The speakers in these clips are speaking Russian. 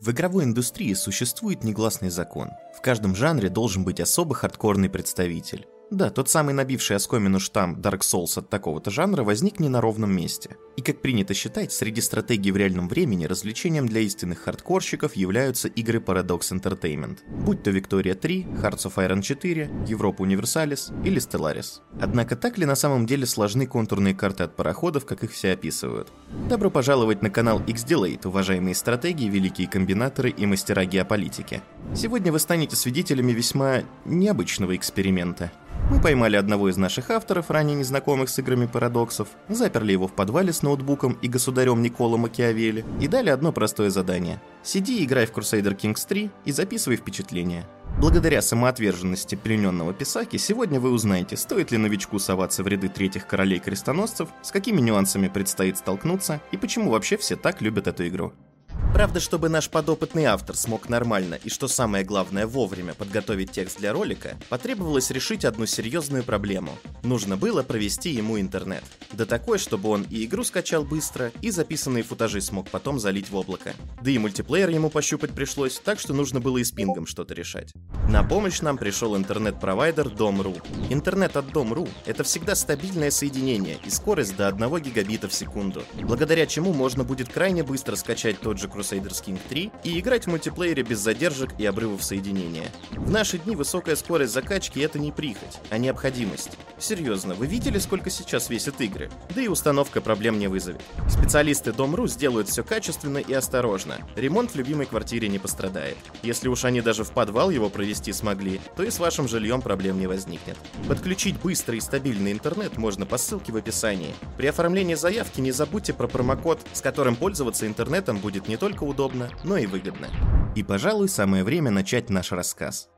В игровой индустрии существует негласный закон. В каждом жанре должен быть особо хардкорный представитель. Да, тот самый набивший оскомину штамм Dark Souls от такого-то жанра возник не на ровном месте. И как принято считать, среди стратегий в реальном времени развлечением для истинных хардкорщиков являются игры Paradox Entertainment, будь то Victoria 3, Hearts of Iron 4, Европа Universalis или Stellaris. Однако так ли на самом деле сложны контурные карты от пароходов, как их все описывают? Добро пожаловать на канал X-Delate, уважаемые стратегии, великие комбинаторы и мастера геополитики. Сегодня вы станете свидетелями весьма необычного эксперимента. Мы поймали одного из наших авторов, ранее незнакомых с играми парадоксов, заперли его в подвале с ноутбуком и государем Никола Макиавелли и дали одно простое задание. Сиди и играй в Crusader Kings 3 и записывай впечатления. Благодаря самоотверженности плененного Писаки, сегодня вы узнаете, стоит ли новичку соваться в ряды третьих королей-крестоносцев, с какими нюансами предстоит столкнуться и почему вообще все так любят эту игру. Правда, чтобы наш подопытный автор смог нормально и, что самое главное, вовремя подготовить текст для ролика, потребовалось решить одну серьезную проблему. Нужно было провести ему интернет. Да такой, чтобы он и игру скачал быстро, и записанные футажи смог потом залить в облако. Да и мультиплеер ему пощупать пришлось, так что нужно было и с пингом что-то решать. На помощь нам пришел интернет-провайдер Дом.ру. Интернет от Дом.ру — это всегда стабильное соединение и скорость до 1 гигабита в секунду, благодаря чему можно будет крайне быстро скачать тот же Crusaders King 3 и играть в мультиплеере без задержек и обрывов соединения. В наши дни высокая скорость закачки это не прихоть, а необходимость. Серьезно, вы видели, сколько сейчас весят игры? Да и установка проблем не вызовет. Специалисты Дом.ру сделают все качественно и осторожно. Ремонт в любимой квартире не пострадает. Если уж они даже в подвал его провести смогли, то и с вашим жильем проблем не возникнет. Подключить быстрый и стабильный интернет можно по ссылке в описании. При оформлении заявки не забудьте про промокод, с которым пользоваться интернетом будет не только удобно, но и выгодно. И, пожалуй, самое время начать наш рассказ.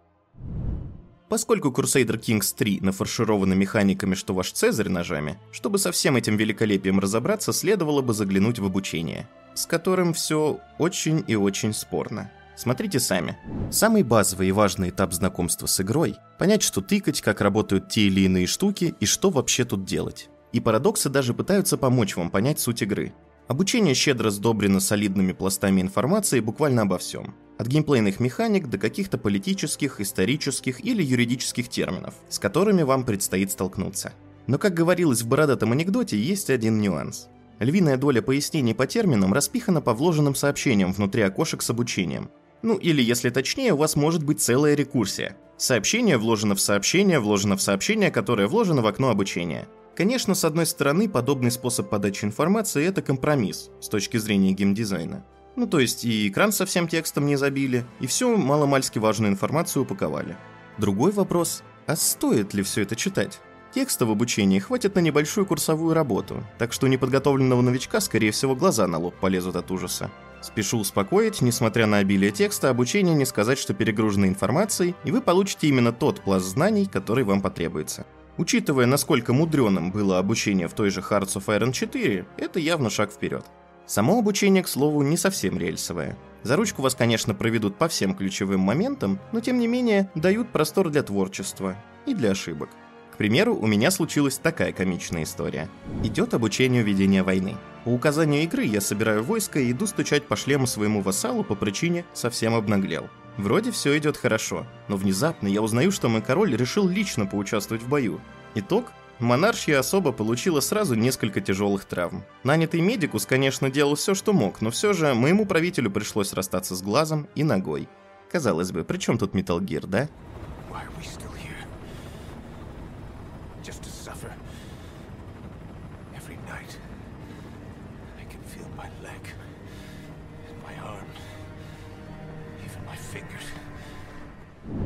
Поскольку Crusader Kings 3 нафарширована механиками, что ваш Цезарь ножами, чтобы со всем этим великолепием разобраться, следовало бы заглянуть в обучение, с которым все очень и очень спорно. Смотрите сами. Самый базовый и важный этап знакомства с игрой – понять, что тыкать, как работают те или иные штуки и что вообще тут делать. И парадоксы даже пытаются помочь вам понять суть игры. Обучение щедро сдобрено солидными пластами информации буквально обо всем. От геймплейных механик до каких-то политических, исторических или юридических терминов, с которыми вам предстоит столкнуться. Но, как говорилось в бородатом анекдоте, есть один нюанс. Львиная доля пояснений по терминам распихана по вложенным сообщениям внутри окошек с обучением. Ну или, если точнее, у вас может быть целая рекурсия. Сообщение вложено в сообщение, вложено в сообщение, которое вложено в окно обучения. Конечно, с одной стороны, подобный способ подачи информации – это компромисс с точки зрения геймдизайна. Ну то есть и экран со всем текстом не забили, и всю маломальски важную информацию упаковали. Другой вопрос – а стоит ли все это читать? Текста в обучении хватит на небольшую курсовую работу, так что у неподготовленного новичка, скорее всего, глаза на лоб полезут от ужаса. Спешу успокоить, несмотря на обилие текста, обучение не сказать, что перегружено информацией, и вы получите именно тот пласт знаний, который вам потребуется. Учитывая, насколько мудреным было обучение в той же Hearts of Iron 4, это явно шаг вперед. Само обучение, к слову, не совсем рельсовое. За ручку вас, конечно, проведут по всем ключевым моментам, но тем не менее дают простор для творчества и для ошибок. К примеру, у меня случилась такая комичная история. Идет обучение ведения войны. По указанию игры я собираю войско и иду стучать по шлему своему вассалу по причине «совсем обнаглел». Вроде все идет хорошо, но внезапно я узнаю, что мой король решил лично поучаствовать в бою. Итог Монаршья особо получила сразу несколько тяжелых травм. Нанятый медикус, конечно, делал все, что мог, но все же моему правителю пришлось расстаться с глазом и ногой. Казалось бы, при чем тут Metal Gear, да?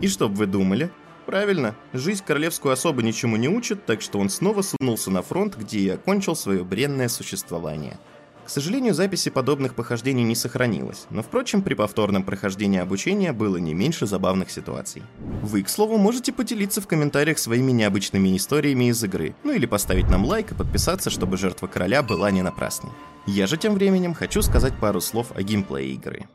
И что бы вы думали? Правильно, жизнь королевскую особо ничему не учит, так что он снова сунулся на фронт, где и окончил свое бренное существование. К сожалению, записи подобных похождений не сохранилось, но, впрочем, при повторном прохождении обучения было не меньше забавных ситуаций. Вы, к слову, можете поделиться в комментариях своими необычными историями из игры, ну или поставить нам лайк и подписаться, чтобы жертва короля была не напрасной. Я же тем временем хочу сказать пару слов о геймплее игры.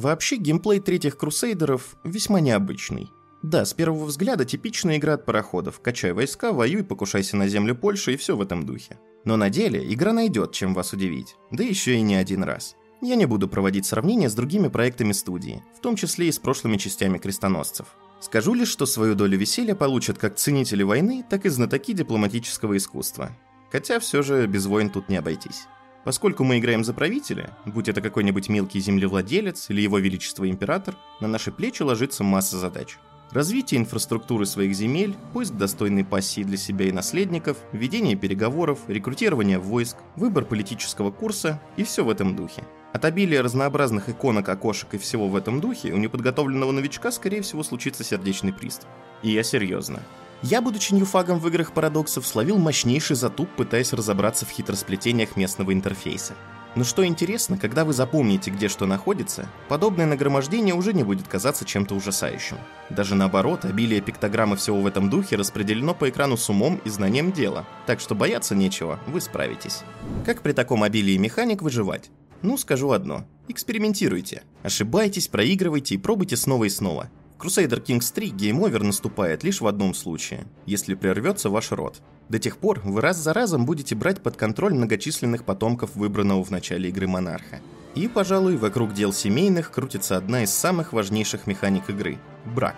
Вообще, геймплей третьих крусейдеров весьма необычный. Да, с первого взгляда типичная игра от пароходов. Качай войска, воюй, покушайся на землю Польши и все в этом духе. Но на деле игра найдет, чем вас удивить. Да еще и не один раз. Я не буду проводить сравнения с другими проектами студии, в том числе и с прошлыми частями крестоносцев. Скажу лишь, что свою долю веселья получат как ценители войны, так и знатоки дипломатического искусства. Хотя все же без войн тут не обойтись. Поскольку мы играем за правителя, будь это какой-нибудь мелкий землевладелец или его величество император, на наши плечи ложится масса задач. Развитие инфраструктуры своих земель, поиск достойной пассии для себя и наследников, ведение переговоров, рекрутирование войск, выбор политического курса и все в этом духе. От обилия разнообразных иконок, окошек и всего в этом духе у неподготовленного новичка, скорее всего, случится сердечный приступ. И я серьезно. Я, будучи ньюфагом в играх парадоксов, словил мощнейший затуп, пытаясь разобраться в хитросплетениях местного интерфейса. Но что интересно, когда вы запомните, где что находится, подобное нагромождение уже не будет казаться чем-то ужасающим. Даже наоборот, обилие пиктограмм и всего в этом духе распределено по экрану с умом и знанием дела, так что бояться нечего, вы справитесь. Как при таком обилии механик выживать? Ну, скажу одно. Экспериментируйте. Ошибайтесь, проигрывайте и пробуйте снова и снова. Crusader Kings 3 game over наступает лишь в одном случае, если прервется ваш род. До тех пор вы раз за разом будете брать под контроль многочисленных потомков выбранного в начале игры монарха. И, пожалуй, вокруг дел семейных крутится одна из самых важнейших механик игры – брак.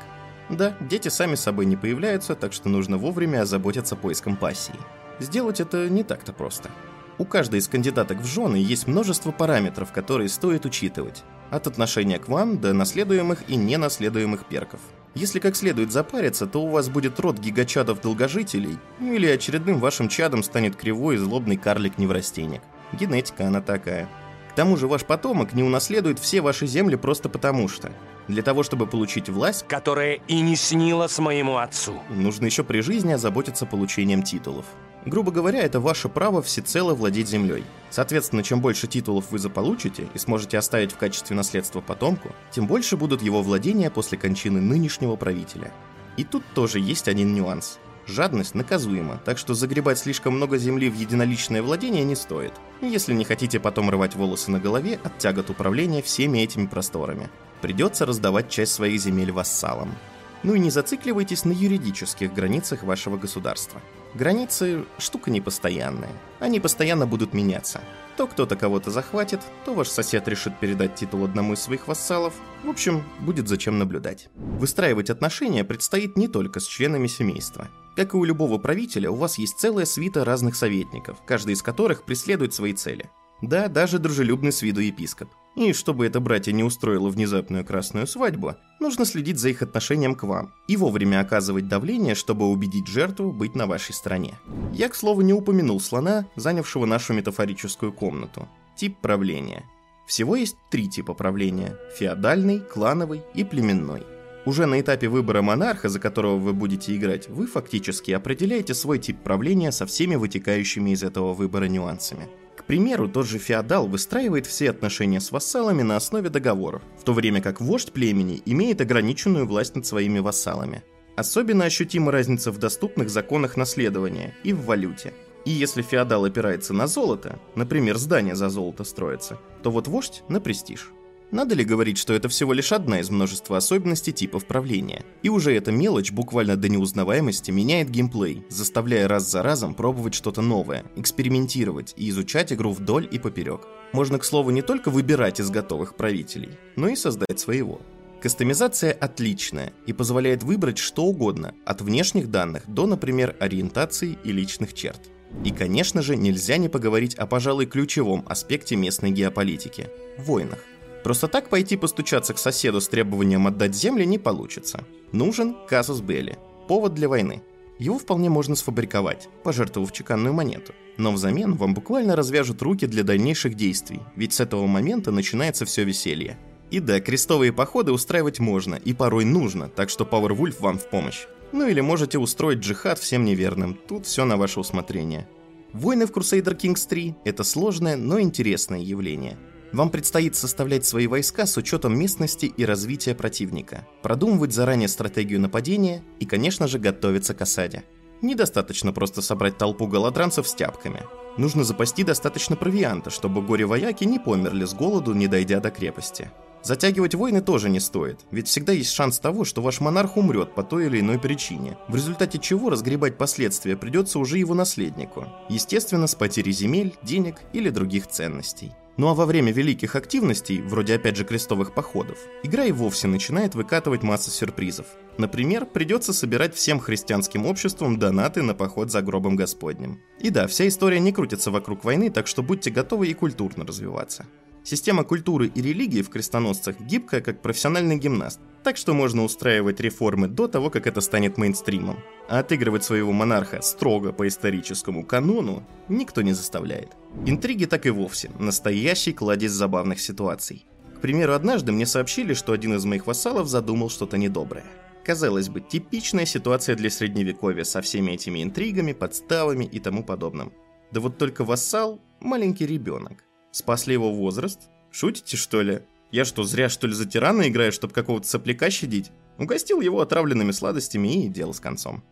Да, дети сами собой не появляются, так что нужно вовремя озаботиться поиском пассии. Сделать это не так-то просто. У каждой из кандидаток в жены есть множество параметров, которые стоит учитывать от отношения к вам до наследуемых и ненаследуемых перков. Если как следует запариться, то у вас будет род гигачадов-долгожителей, ну или очередным вашим чадом станет кривой и злобный карлик-неврастенник. Генетика она такая. К тому же ваш потомок не унаследует все ваши земли просто потому что. Для того, чтобы получить власть, которая и не снилась моему отцу, нужно еще при жизни озаботиться получением титулов. Грубо говоря, это ваше право всецело владеть землей. Соответственно, чем больше титулов вы заполучите и сможете оставить в качестве наследства потомку, тем больше будут его владения после кончины нынешнего правителя. И тут тоже есть один нюанс. Жадность наказуема, так что загребать слишком много земли в единоличное владение не стоит, если не хотите потом рвать волосы на голове от тягот управления всеми этими просторами. Придется раздавать часть своих земель вассалам. Ну и не зацикливайтесь на юридических границах вашего государства. Границы – штука непостоянная. Они постоянно будут меняться. То кто-то кого-то захватит, то ваш сосед решит передать титул одному из своих вассалов. В общем, будет зачем наблюдать. Выстраивать отношения предстоит не только с членами семейства. Как и у любого правителя, у вас есть целая свита разных советников, каждый из которых преследует свои цели. Да, даже дружелюбный с виду епископ. И чтобы это братья не устроило внезапную красную свадьбу, нужно следить за их отношением к вам и вовремя оказывать давление, чтобы убедить жертву быть на вашей стороне. Я, к слову, не упомянул слона, занявшего нашу метафорическую комнату. Тип правления. Всего есть три типа правления – феодальный, клановый и племенной. Уже на этапе выбора монарха, за которого вы будете играть, вы фактически определяете свой тип правления со всеми вытекающими из этого выбора нюансами – к примеру, тот же феодал выстраивает все отношения с вассалами на основе договоров, в то время как вождь племени имеет ограниченную власть над своими вассалами. Особенно ощутима разница в доступных законах наследования и в валюте. И если феодал опирается на золото, например, здание за золото строится, то вот вождь на престиж – надо ли говорить, что это всего лишь одна из множества особенностей типов правления? И уже эта мелочь буквально до неузнаваемости меняет геймплей, заставляя раз за разом пробовать что-то новое, экспериментировать и изучать игру вдоль и поперек. Можно, к слову, не только выбирать из готовых правителей, но и создать своего. Кастомизация отличная и позволяет выбрать что угодно, от внешних данных до, например, ориентации и личных черт. И, конечно же, нельзя не поговорить о, пожалуй, ключевом аспекте местной геополитики – войнах. Просто так пойти постучаться к соседу с требованием отдать земли не получится. Нужен казус белли, повод для войны. Его вполне можно сфабриковать, пожертвовав чеканную монету. Но взамен вам буквально развяжут руки для дальнейших действий, ведь с этого момента начинается все веселье. И да, крестовые походы устраивать можно и порой нужно, так что Powerwolf вам в помощь. Ну или можете устроить джихад всем неверным, тут все на ваше усмотрение. Войны в Crusader Kings 3 – это сложное, но интересное явление – вам предстоит составлять свои войска с учетом местности и развития противника, продумывать заранее стратегию нападения и, конечно же, готовиться к осаде. Недостаточно просто собрать толпу голодранцев с тяпками. Нужно запасти достаточно провианта, чтобы горе-вояки не померли с голоду, не дойдя до крепости. Затягивать войны тоже не стоит, ведь всегда есть шанс того, что ваш монарх умрет по той или иной причине, в результате чего разгребать последствия придется уже его наследнику, естественно, с потерей земель, денег или других ценностей. Ну а во время великих активностей, вроде опять же крестовых походов, игра и вовсе начинает выкатывать массу сюрпризов. Например, придется собирать всем христианским обществам донаты на поход за гробом Господним. И да, вся история не крутится вокруг войны, так что будьте готовы и культурно развиваться. Система культуры и религии в крестоносцах гибкая, как профессиональный гимнаст, так что можно устраивать реформы до того, как это станет мейнстримом. А отыгрывать своего монарха строго по историческому канону никто не заставляет. Интриги так и вовсе – настоящий кладезь забавных ситуаций. К примеру, однажды мне сообщили, что один из моих вассалов задумал что-то недоброе. Казалось бы, типичная ситуация для средневековья со всеми этими интригами, подставами и тому подобным. Да вот только вассал – маленький ребенок. Спасли его возраст? Шутите, что ли? Я что, зря что ли за тирана играю, чтобы какого-то сопляка щадить? Угостил его отравленными сладостями и дело с концом.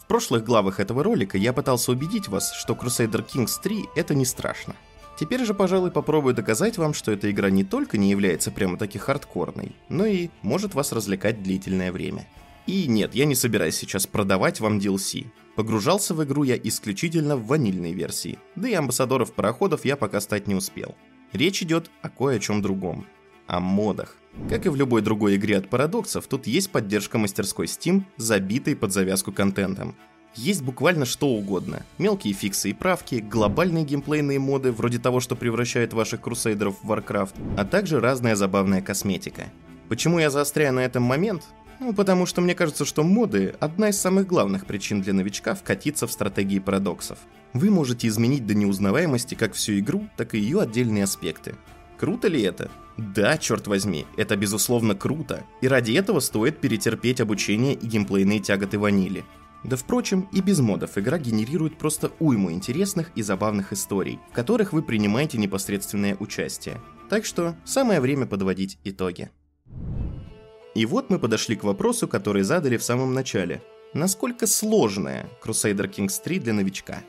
В прошлых главах этого ролика я пытался убедить вас, что Crusader Kings 3 это не страшно. Теперь же, пожалуй, попробую доказать вам, что эта игра не только не является прямо-таки хардкорной, но и может вас развлекать длительное время. И нет, я не собираюсь сейчас продавать вам DLC. Погружался в игру я исключительно в ванильной версии, да и амбассадоров пароходов я пока стать не успел. Речь идет о кое о чем другом. О модах. Как и в любой другой игре от парадоксов, тут есть поддержка мастерской Steam, забитой под завязку контентом. Есть буквально что угодно. Мелкие фиксы и правки, глобальные геймплейные моды, вроде того, что превращает ваших крусейдеров в Warcraft, а также разная забавная косметика. Почему я заостряю на этом момент? Ну, потому что мне кажется, что моды – одна из самых главных причин для новичка вкатиться в стратегии парадоксов. Вы можете изменить до неузнаваемости как всю игру, так и ее отдельные аспекты. Круто ли это? Да, черт возьми, это безусловно круто, и ради этого стоит перетерпеть обучение и геймплейные тяготы ванили. Да впрочем, и без модов игра генерирует просто уйму интересных и забавных историй, в которых вы принимаете непосредственное участие. Так что самое время подводить итоги. И вот мы подошли к вопросу, который задали в самом начале. Насколько сложная Crusader Kings 3 для новичка?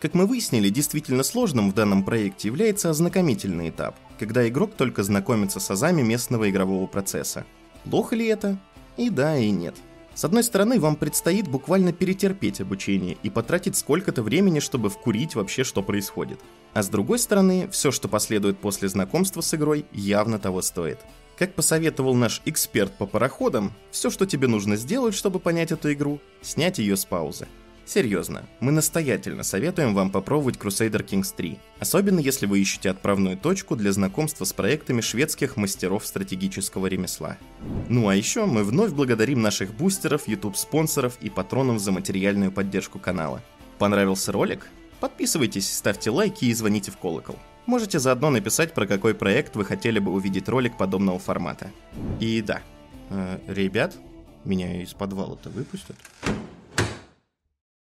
Как мы выяснили, действительно сложным в данном проекте является ознакомительный этап, когда игрок только знакомится с азами местного игрового процесса. Плохо ли это? И да, и нет. С одной стороны, вам предстоит буквально перетерпеть обучение и потратить сколько-то времени, чтобы вкурить вообще, что происходит. А с другой стороны, все, что последует после знакомства с игрой, явно того стоит. Как посоветовал наш эксперт по пароходам, все, что тебе нужно сделать, чтобы понять эту игру, снять ее с паузы. Серьезно, мы настоятельно советуем вам попробовать Crusader Kings 3, особенно если вы ищете отправную точку для знакомства с проектами шведских мастеров стратегического ремесла. Ну а еще мы вновь благодарим наших бустеров, YouTube-спонсоров и патронов за материальную поддержку канала. Понравился ролик? Подписывайтесь, ставьте лайки и звоните в колокол. Можете заодно написать, про какой проект вы хотели бы увидеть ролик подобного формата. И да, э, ребят, меня из подвала-то выпустят.